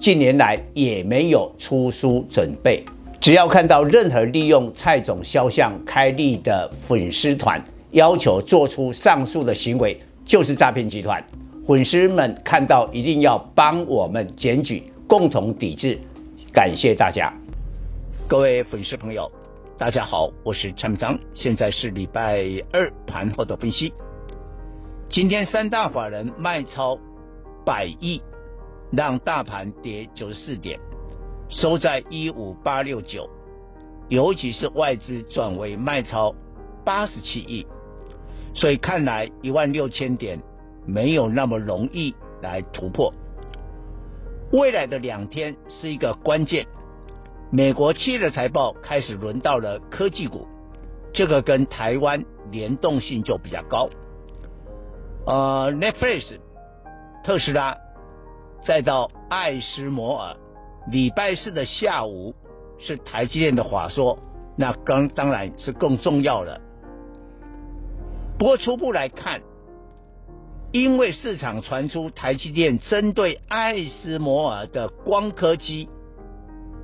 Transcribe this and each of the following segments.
近年来也没有出书准备。只要看到任何利用蔡总肖像开立的粉丝团，要求做出上述的行为，就是诈骗集团。粉丝们看到一定要帮我们检举，共同抵制。感谢大家，各位粉丝朋友。大家好，我是陈章，现在是礼拜二盘后的分析。今天三大法人卖超百亿，让大盘跌九十四点，收在一五八六九。尤其是外资转为卖超八十七亿，所以看来一万六千点没有那么容易来突破。未来的两天是一个关键。美国企业的财报开始轮到了科技股，这个跟台湾联动性就比较高。呃，Netflix、特斯拉，再到艾斯摩尔，礼拜四的下午是台积电的法说，那刚当然是更重要了。不过初步来看，因为市场传出台积电针对艾斯摩尔的光刻机。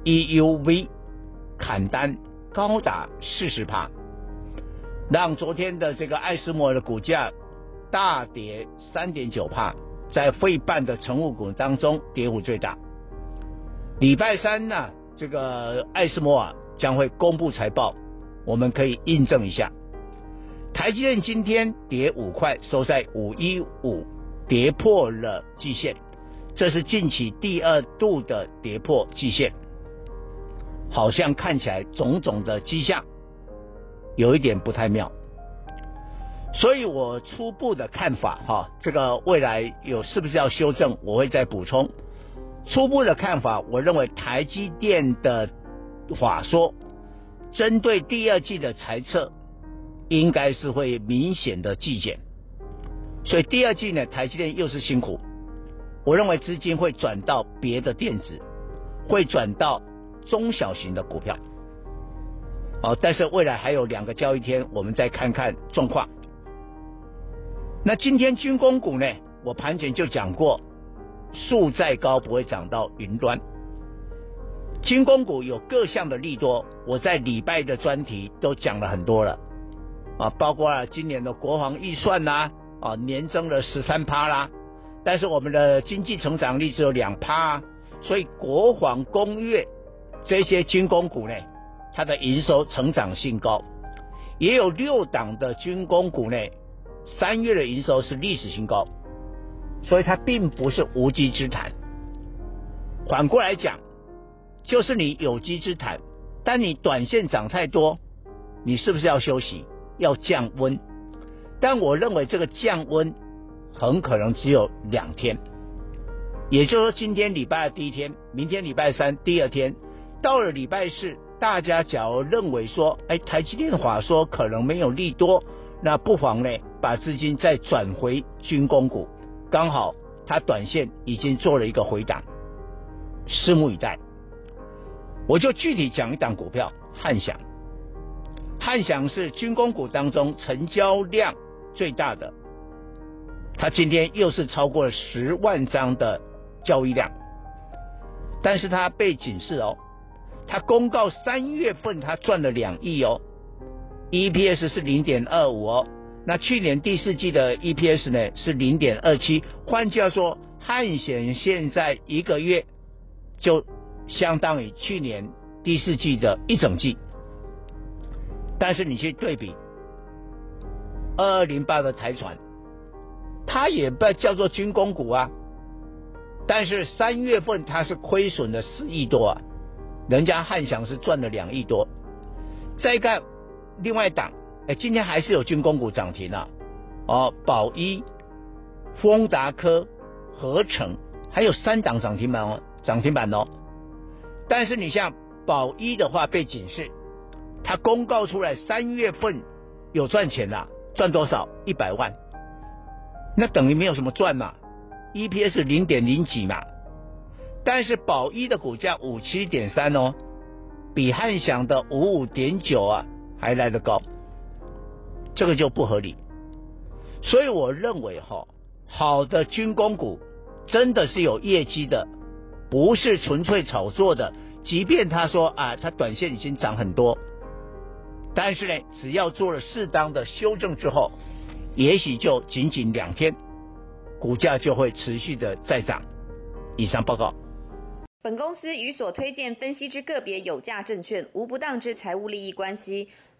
EUV 砍单高达四十帕，让昨天的这个艾斯摩尔的股价大跌三点九帕，在费半的成分股当中跌幅最大。礼拜三呢，这个艾斯摩尔将会公布财报，我们可以印证一下。台积电今天跌五块，收在五一五，跌破了季线，这是近期第二度的跌破季线。好像看起来种种的迹象有一点不太妙，所以我初步的看法哈，这个未来有是不是要修正，我会再补充。初步的看法，我认为台积电的法说针对第二季的财测应该是会明显的季减，所以第二季呢，台积电又是辛苦，我认为资金会转到别的电子，会转到。中小型的股票，哦，但是未来还有两个交易天，我们再看看状况。那今天军工股呢？我盘前就讲过，树再高不会长到云端。军工股有各项的利多，我在礼拜的专题都讲了很多了，啊，包括了今年的国防预算呐，啊，年增了十三趴啦，但是我们的经济成长率只有两趴，啊所以国防工业。这些军工股呢，它的营收成长性高，也有六档的军工股呢，三月的营收是历史新高，所以它并不是无稽之谈。反过来讲，就是你有机之谈，但你短线涨太多，你是不是要休息，要降温？但我认为这个降温很可能只有两天，也就是说今天礼拜二第一天，明天礼拜三第二天。到了礼拜四，大家假如认为说，哎，台积电的话说可能没有利多，那不妨呢把资金再转回军工股，刚好它短线已经做了一个回档，拭目以待。我就具体讲一档股票，汉翔。汉翔是军工股当中成交量最大的，它今天又是超过了十万张的交易量，但是它被警示哦。他公告三月份他赚了两亿哦，EPS 是零点二五哦，那去年第四季的 EPS 呢是零点二七，换句话说，汉显现在一个月就相当于去年第四季的一整季，但是你去对比二二零八的台船，它也不叫做军工股啊，但是三月份它是亏损了四亿多啊。人家汉翔是赚了两亿多，再看另外一档，哎，今天还是有军工股涨停啊，哦，宝一、丰达科、合成，还有三档涨停板哦，涨停板哦。但是你像宝一的话被警示，它公告出来三月份有赚钱啦，赚多少？一百万，那等于没有什么赚嘛，EPS 零点零几嘛。但是宝一的股价五七点三哦，比汉翔的五五点九啊还来得高，这个就不合理。所以我认为哈，好的军工股真的是有业绩的，不是纯粹炒作的。即便他说啊，他短线已经涨很多，但是呢，只要做了适当的修正之后，也许就仅仅两天，股价就会持续的再涨。以上报告。本公司与所推荐分析之个别有价证券无不当之财务利益关系。